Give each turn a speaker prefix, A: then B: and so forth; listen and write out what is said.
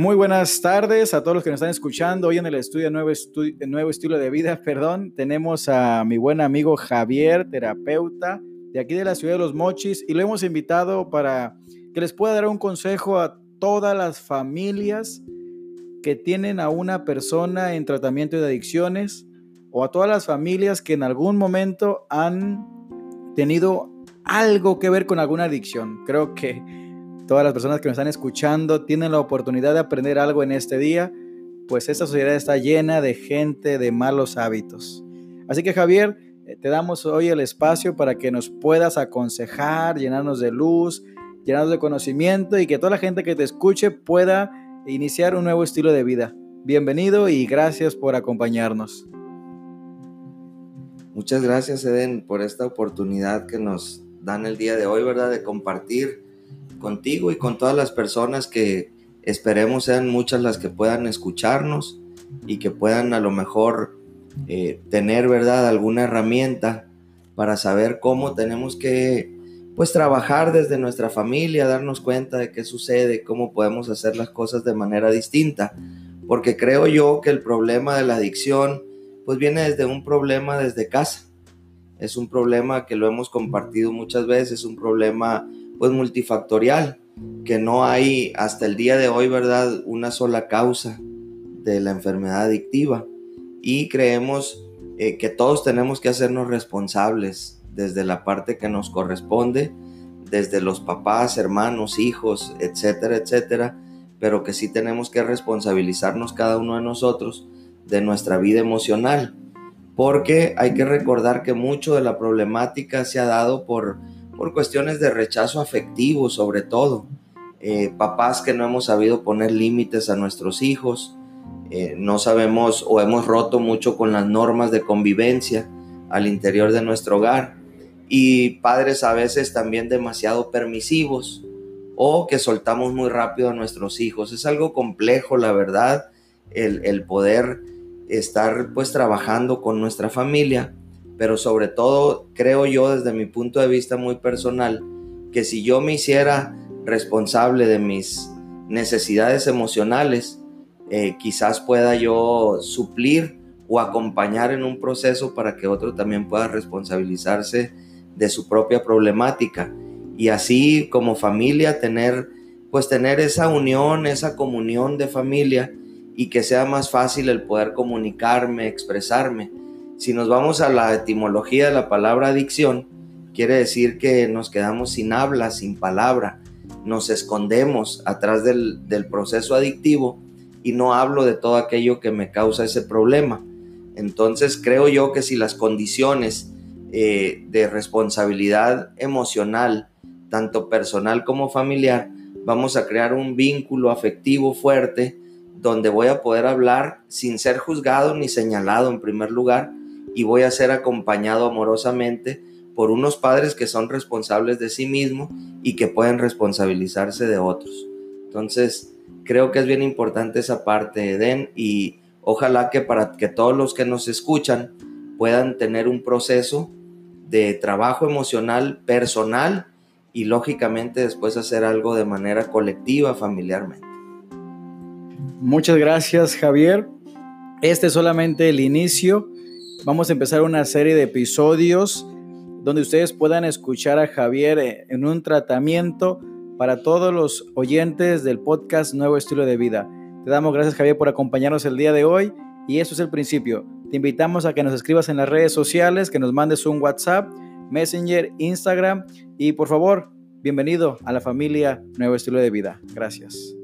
A: Muy buenas tardes a todos los que nos están escuchando. Hoy en el estudio Nuevo, Nuevo Estilo de Vida, perdón, tenemos a mi buen amigo Javier, terapeuta de aquí de la ciudad de Los Mochis, y lo hemos invitado para que les pueda dar un consejo a todas las familias que tienen a una persona en tratamiento de adicciones o a todas las familias que en algún momento han tenido algo que ver con alguna adicción. Creo que todas las personas que nos están escuchando tienen la oportunidad de aprender algo en este día, pues esta sociedad está llena de gente de malos hábitos. Así que Javier, eh, te damos hoy el espacio para que nos puedas aconsejar, llenarnos de luz, llenarnos de conocimiento y que toda la gente que te escuche pueda iniciar un nuevo estilo de vida. Bienvenido y gracias por acompañarnos.
B: Muchas gracias, Eden, por esta oportunidad que nos dan el día de hoy, ¿verdad? De compartir contigo y con todas las personas que esperemos sean muchas las que puedan escucharnos y que puedan a lo mejor eh, tener, ¿verdad?, alguna herramienta para saber cómo tenemos que, pues, trabajar desde nuestra familia, darnos cuenta de qué sucede, cómo podemos hacer las cosas de manera distinta. Porque creo yo que el problema de la adicción, pues, viene desde un problema desde casa. Es un problema que lo hemos compartido muchas veces, un problema pues multifactorial, que no hay hasta el día de hoy, ¿verdad?, una sola causa de la enfermedad adictiva. Y creemos eh, que todos tenemos que hacernos responsables desde la parte que nos corresponde, desde los papás, hermanos, hijos, etcétera, etcétera, pero que sí tenemos que responsabilizarnos cada uno de nosotros de nuestra vida emocional, porque hay que recordar que mucho de la problemática se ha dado por por cuestiones de rechazo afectivo sobre todo. Eh, papás que no hemos sabido poner límites a nuestros hijos, eh, no sabemos o hemos roto mucho con las normas de convivencia al interior de nuestro hogar y padres a veces también demasiado permisivos o que soltamos muy rápido a nuestros hijos. Es algo complejo, la verdad, el, el poder estar pues trabajando con nuestra familia pero sobre todo creo yo desde mi punto de vista muy personal que si yo me hiciera responsable de mis necesidades emocionales, eh, quizás pueda yo suplir o acompañar en un proceso para que otro también pueda responsabilizarse de su propia problemática. Y así como familia tener pues tener esa unión, esa comunión de familia y que sea más fácil el poder comunicarme, expresarme si nos vamos a la etimología de la palabra adicción, quiere decir que nos quedamos sin habla, sin palabra, nos escondemos atrás del, proceso adictivo y no hablo de todo aquello que me causa ese problema. Entonces creo yo que si las condiciones eh, de responsabilidad emocional, tanto personal como familiar, vamos a crear un vínculo afectivo fuerte donde voy a poder hablar sin ser juzgado ni señalado en primer lugar, y voy a ser acompañado amorosamente por unos padres que son responsables de sí mismos y que pueden responsabilizarse de otros. Entonces, creo que es bien importante esa parte, Eden, y ojalá que para que todos los que nos escuchan puedan tener un proceso de trabajo emocional personal y lógicamente después hacer algo de manera colectiva, familiarmente.
A: Muchas gracias, Javier. Este es solamente el inicio Vamos a empezar una serie de episodios donde ustedes puedan escuchar a Javier eh, en un tratamiento para todos los oyentes del podcast Nuevo Estilo de Vida. Te damos gracias Javier por acompañarnos el día de hoy y eso es el principio. Te invitamos a que nos escribas en las redes sociales, que nos mandes un WhatsApp, Messenger, Instagram y por favor, bienvenido a la familia Nuevo Estilo de Vida. Gracias.